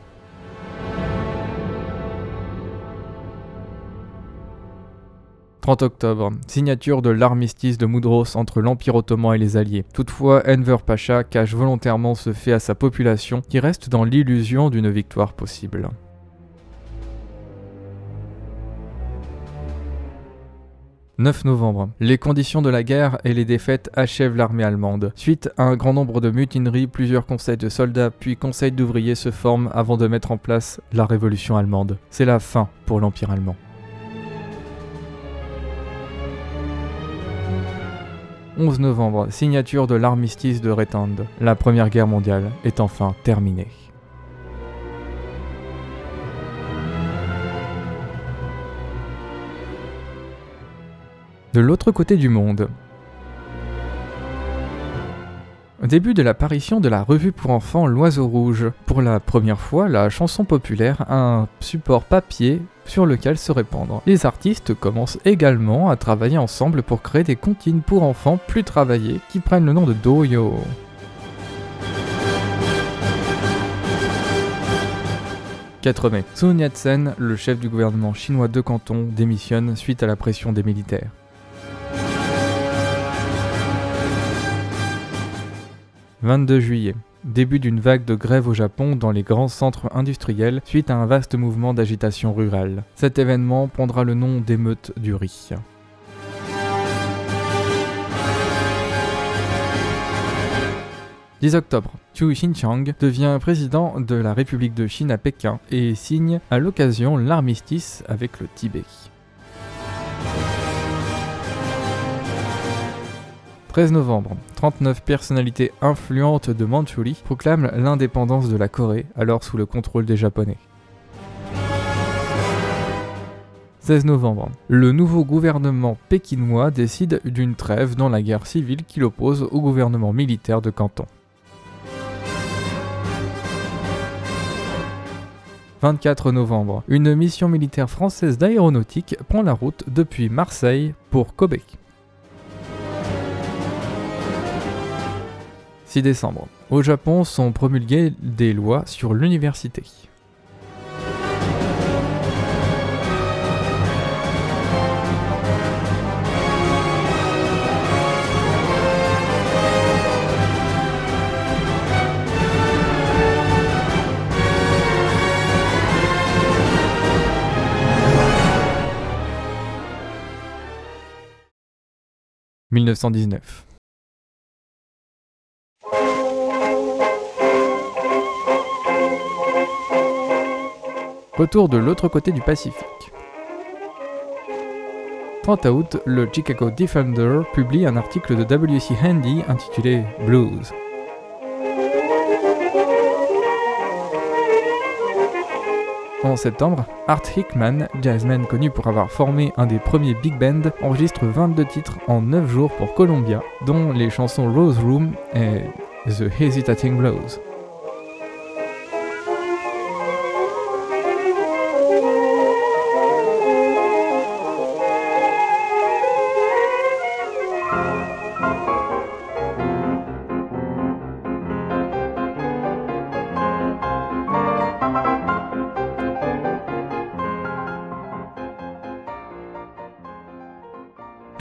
30 octobre, signature de l'armistice de Moudros entre l'Empire ottoman et les Alliés. Toutefois, Enver Pacha cache volontairement ce fait à sa population qui reste dans l'illusion d'une victoire possible. « 9 novembre. Les conditions de la guerre et les défaites achèvent l'armée allemande. Suite à un grand nombre de mutineries, plusieurs conseils de soldats puis conseils d'ouvriers se forment avant de mettre en place la révolution allemande. C'est la fin pour l'Empire allemand. 11 novembre, signature de l'armistice de Rétande. La Première Guerre mondiale est enfin terminée. De l'autre côté du monde. Début de l'apparition de la revue pour enfants L'Oiseau Rouge, pour la première fois, la chanson populaire a un support papier sur lequel se répandre. Les artistes commencent également à travailler ensemble pour créer des comptines pour enfants plus travaillées qui prennent le nom de Doyo. « 4 mai. Sun Yat-sen, le chef du gouvernement chinois de Canton, démissionne suite à la pression des militaires. 22 juillet. Début d'une vague de grève au Japon dans les grands centres industriels suite à un vaste mouvement d'agitation rurale. Cet événement prendra le nom d'émeute du riz. « 10 octobre. Chu Xinjiang devient président de la République de Chine à Pékin et signe à l'occasion l'armistice avec le Tibet. 13 novembre, 39 personnalités influentes de Mandchourie proclament l'indépendance de la Corée, alors sous le contrôle des Japonais. 16 novembre, le nouveau gouvernement pékinois décide d'une trêve dans la guerre civile qui l'oppose au gouvernement militaire de Canton. 24 novembre, une mission militaire française d'aéronautique prend la route depuis Marseille pour Kobe. 6 décembre. Au Japon sont promulguées des lois sur l'université. « 1919. Retour de l'autre côté du Pacifique. 30 août, le Chicago Defender publie un article de W.C. Handy intitulé Blues. En septembre, Art Hickman, jazzman connu pour avoir formé un des premiers big bands, enregistre 22 titres en 9 jours pour Columbia, dont les chansons Rose Room et The Hesitating Blues.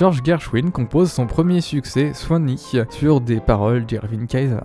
George Gershwin compose son premier succès, Swanee, sur des paroles d'Irving Kaiser.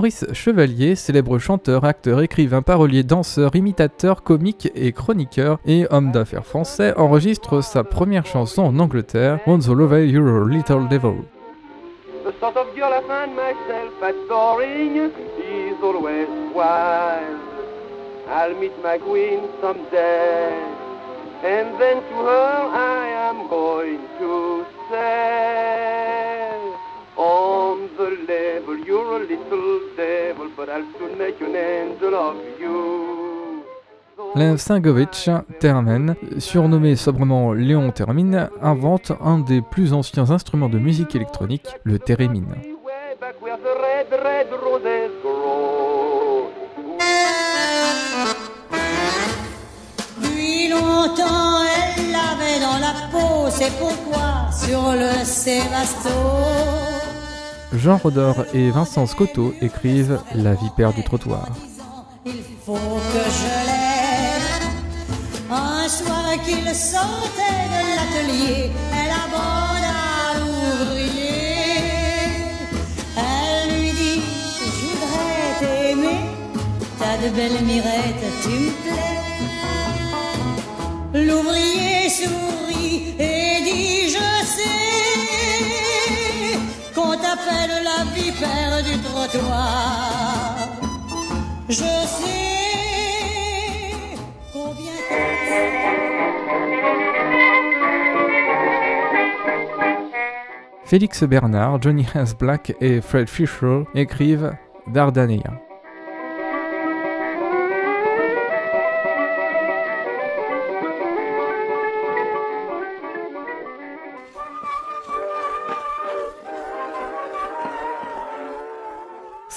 Maurice Chevalier, célèbre chanteur, acteur, écrivain, parolier, danseur, imitateur, comique et chroniqueur et homme d'affaires français, enregistre sa première chanson en Angleterre, Once All Over Your Little Devil. The sort of girl I find myself adoring is always. I'll meet my queen someday, and then I am going to say, The level, you're a little devil, but I'll soon make an angel of you. Lev Singovich Termen, surnommé sobrement Léon Termine, invente un des plus anciens instruments de musique électronique, le thérémine. Longtemps, elle l'avait dans la peau, c'est pourquoi sur le Sévasto. Jean Rodor et Vincent Scotto écrivent La vipère du trottoir. Il faut que je l'aide. Un soir qu'il sortait de l'atelier, elle à l'ouvrier. Elle lui dit Je voudrais t'aimer, t'as de belles mirettes, tu me plais. L'ouvrier sourit et Félix Bernard, Johnny Hans Black et Fred Fisher écrivent Dardanella.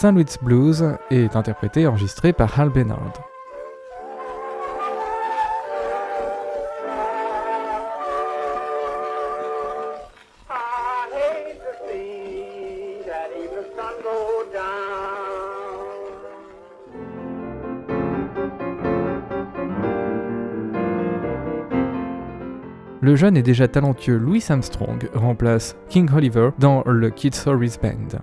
Saint Louis Blues est interprété et enregistré par Hal down. Le jeune et déjà talentueux Louis Armstrong remplace King Oliver dans le Kid Stories Band.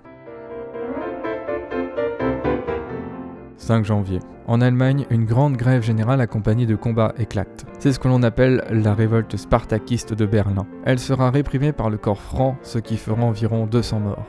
5 janvier. En Allemagne, une grande grève générale accompagnée de combats éclate. C'est ce que l'on appelle la révolte spartakiste de Berlin. Elle sera réprimée par le corps franc, ce qui fera environ 200 morts.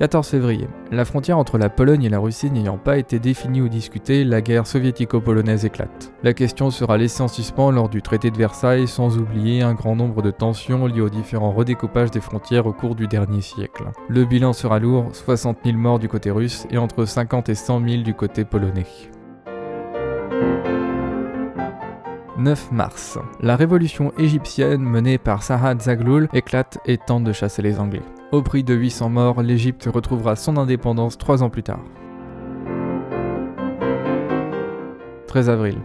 14 février. La frontière entre la Pologne et la Russie n'ayant pas été définie ou discutée, la guerre soviético-polonaise éclate. La question sera laissée en suspens lors du traité de Versailles, sans oublier un grand nombre de tensions liées aux différents redécoupages des frontières au cours du dernier siècle. Le bilan sera lourd, 60 000 morts du côté russe et entre 50 et 100 000 du côté polonais. 9 mars. La révolution égyptienne menée par Sarhat Zaghloul éclate et tente de chasser les Anglais. Au prix de 800 morts, l'Égypte retrouvera son indépendance trois ans plus tard. 13 avril.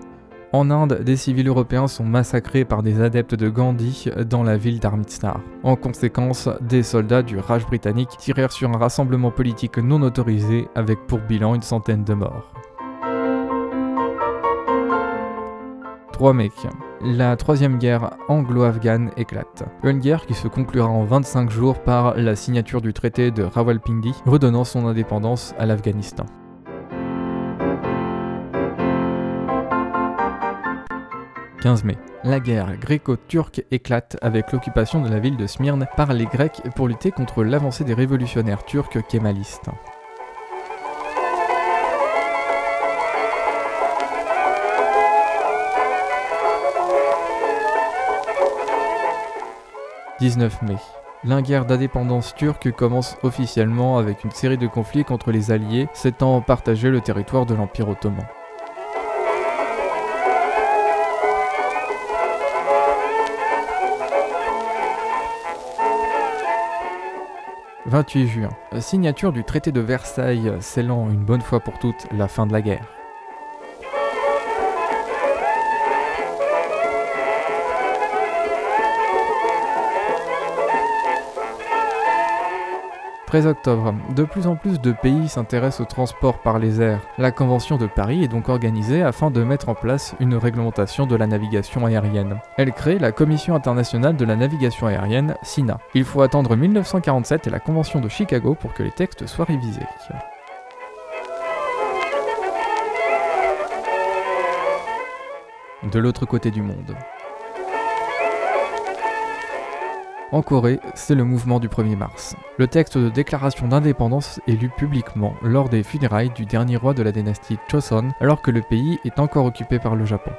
En Inde, des civils européens sont massacrés par des adeptes de Gandhi dans la ville d'Amritsar. En conséquence, des soldats du Raj britannique tirèrent sur un rassemblement politique non autorisé avec pour bilan une centaine de morts. 3 mai. La troisième guerre anglo-afghane éclate. Une guerre qui se conclura en 25 jours par la signature du traité de Rawalpindi, redonnant son indépendance à l'Afghanistan. 15 mai. La guerre gréco-turque éclate avec l'occupation de la ville de Smyrne par les Grecs pour lutter contre l'avancée des révolutionnaires turcs kémalistes. « 19 mai. La guerre d'indépendance turque commence officiellement avec une série de conflits contre les Alliés s'étant partagé le territoire de l'Empire ottoman. 28 juin. Signature du traité de Versailles scellant une bonne fois pour toutes la fin de la guerre. 13 octobre. De plus en plus de pays s'intéressent au transport par les airs. La Convention de Paris est donc organisée afin de mettre en place une réglementation de la navigation aérienne. Elle crée la Commission internationale de la navigation aérienne, SINA. Il faut attendre 1947 et la Convention de Chicago pour que les textes soient révisés. De l'autre côté du monde. En Corée, c'est le mouvement du 1er mars. Le texte de déclaration d'indépendance est lu publiquement lors des funérailles du dernier roi de la dynastie Choson alors que le pays est encore occupé par le Japon.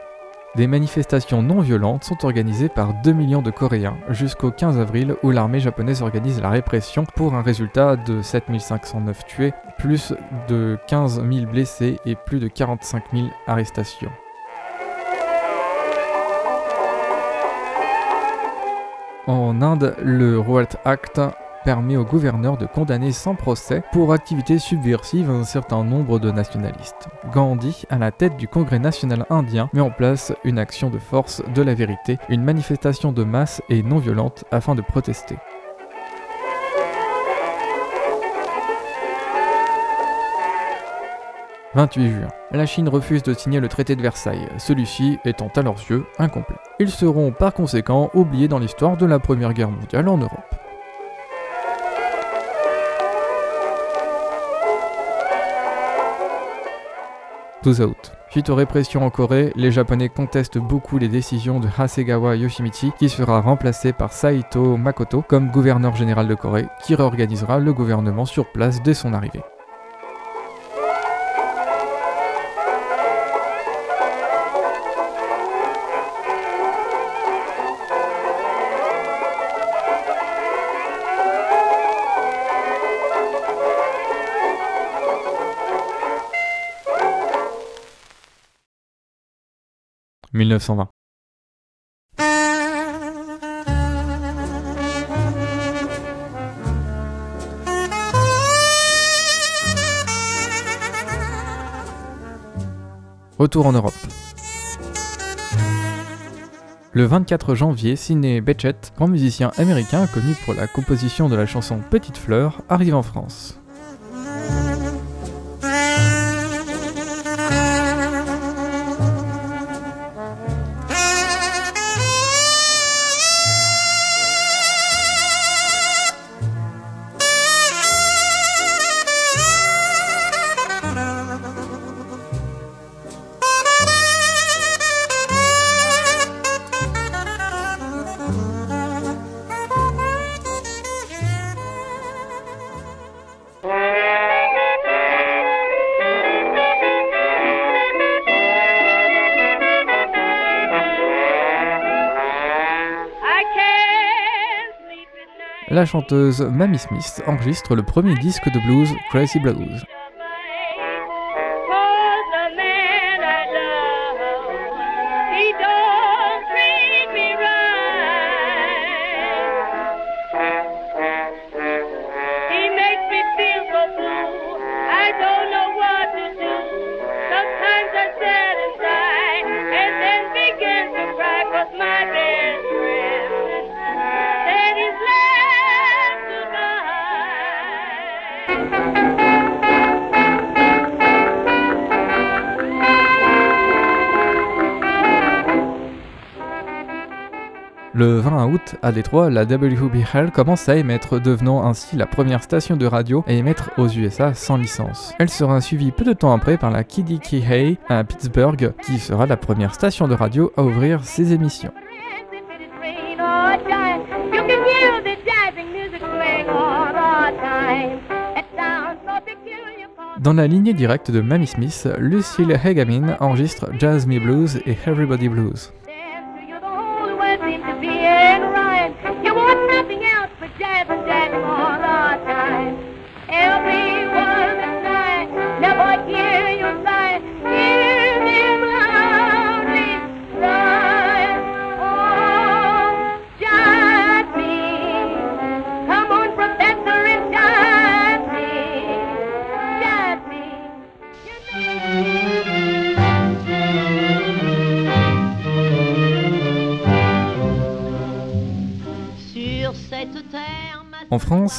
Des manifestations non violentes sont organisées par 2 millions de Coréens jusqu'au 15 avril où l'armée japonaise organise la répression pour un résultat de 7509 tués, plus de 15 000 blessés et plus de 45 000 arrestations. En Inde, le Rowlatt Act permet au gouverneur de condamner sans procès pour activité subversive un certain nombre de nationalistes. Gandhi, à la tête du Congrès national indien, met en place une action de force de la vérité, une manifestation de masse et non violente afin de protester. « 28 juin. La Chine refuse de signer le traité de Versailles, celui-ci étant à leurs yeux incomplet. Ils seront par conséquent oubliés dans l'histoire de la Première Guerre mondiale en Europe. 12 août. Suite aux répressions en Corée, les Japonais contestent beaucoup les décisions de Hasegawa Yoshimichi qui sera remplacé par Saito Makoto comme gouverneur général de Corée qui réorganisera le gouvernement sur place dès son arrivée. « 1920. Retour en Europe. Le 24 janvier, Sidney Bechet, grand musicien américain connu pour la composition de la chanson Petite Fleur, arrive en France. La chanteuse Mamie Smith enregistre le premier disque de blues Crazy Blues. Le 20 août, à Détroit, la WBHL commence à émettre, devenant ainsi la première station de radio à émettre aux USA sans licence. Elle sera suivie peu de temps après par la KDKA à Pittsburgh, qui sera la première station de radio à ouvrir ses émissions. Dans la lignée directe de Mamie Smith, Lucille Hegamin enregistre Jazz Me Blues et Everybody Blues.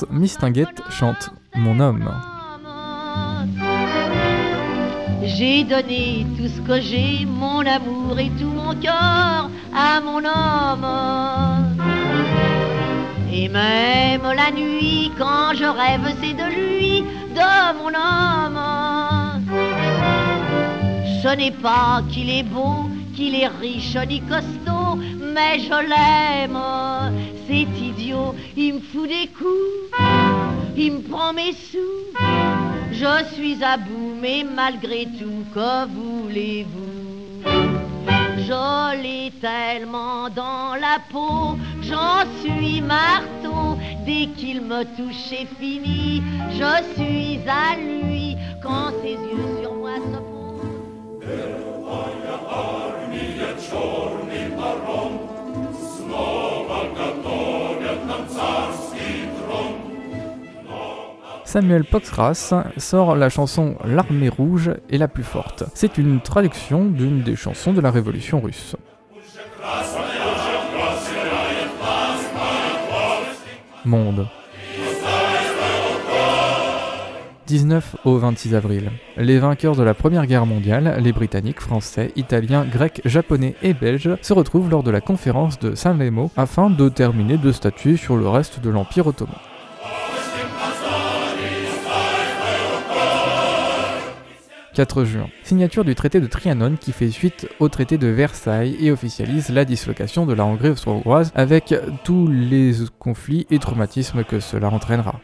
Miss chante Mon homme. J'ai donné tout ce que j'ai, mon amour et tout mon cœur à mon homme. Et même la nuit, quand je rêve, c'est de lui, de mon homme. Ce n'est pas qu'il est beau, qu'il est riche ni costaud, mais je l'aime. C'est idiot, il me fout des coups, il me prend mes sous. Je suis à bout, mais malgré tout, que voulez-vous? Je l'ai tellement dans la peau, j'en suis marteau. Dès qu'il me touche, c'est fini. Je suis à lui quand ses yeux sur moi se posent. Samuel Poxras sort la chanson L'armée rouge est la plus forte. C'est une traduction d'une des chansons de la Révolution russe. Monde. 19 au 26 avril. Les vainqueurs de la Première Guerre mondiale, les Britanniques, Français, Italiens, Grecs, Japonais et Belges, se retrouvent lors de la conférence de San Remo afin de terminer de statuer sur le reste de l'Empire ottoman. 4 juin. Signature du traité de Trianon qui fait suite au traité de Versailles et officialise la dislocation de la Hongrie austro-hongroise avec tous les conflits et traumatismes que cela entraînera.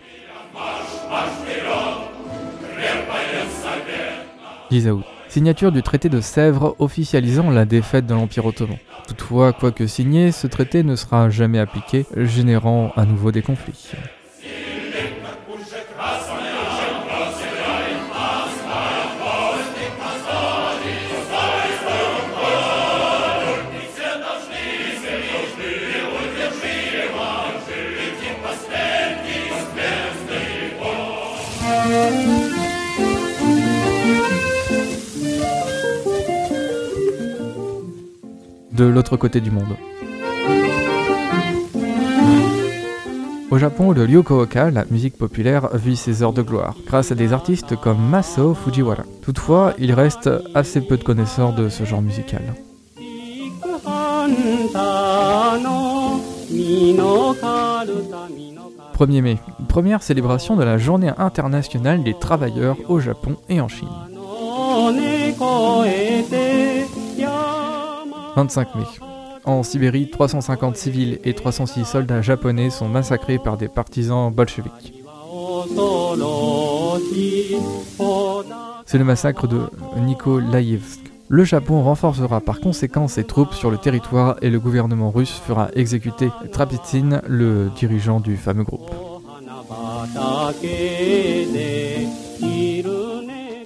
10 août. Signature du traité de Sèvres officialisant la défaite de l'Empire ottoman. Toutefois, quoique signé, ce traité ne sera jamais appliqué, générant à nouveau des conflits. L'autre côté du monde. Au Japon, le Ryukooka, la musique populaire, vit ses heures de gloire, grâce à des artistes comme Masao Fujiwara. Toutefois, il reste assez peu de connaisseurs de ce genre musical. 1er mai, première célébration de la journée internationale des travailleurs au Japon et en Chine. 25 mai. En Sibérie, 350 civils et 306 soldats japonais sont massacrés par des partisans bolcheviks. C'est le massacre de Nikolaïevsk. Le Japon renforcera par conséquent ses troupes sur le territoire et le gouvernement russe fera exécuter Trapitsyn, le dirigeant du fameux groupe.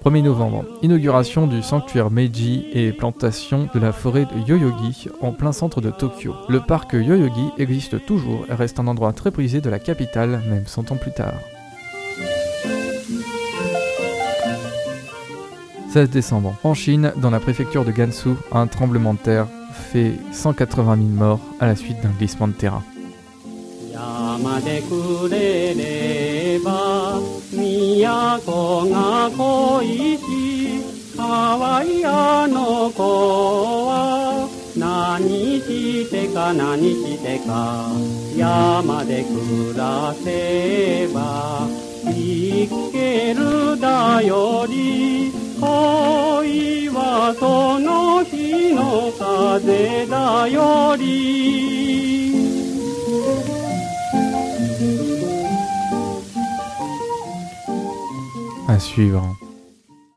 1er novembre, inauguration du sanctuaire Meiji et plantation de la forêt de Yoyogi en plein centre de Tokyo. Le parc Yoyogi existe toujours et reste un endroit très prisé de la capitale, même 100 ans plus tard. 16 décembre, en Chine, dans la préfecture de Gansu, un tremblement de terre fait 180 000 morts à la suite d'un glissement de terrain. 都が恋しかわいあの子は何してか何してか。山で暮らせば生けるだより恋はその日の風だより。À suivre.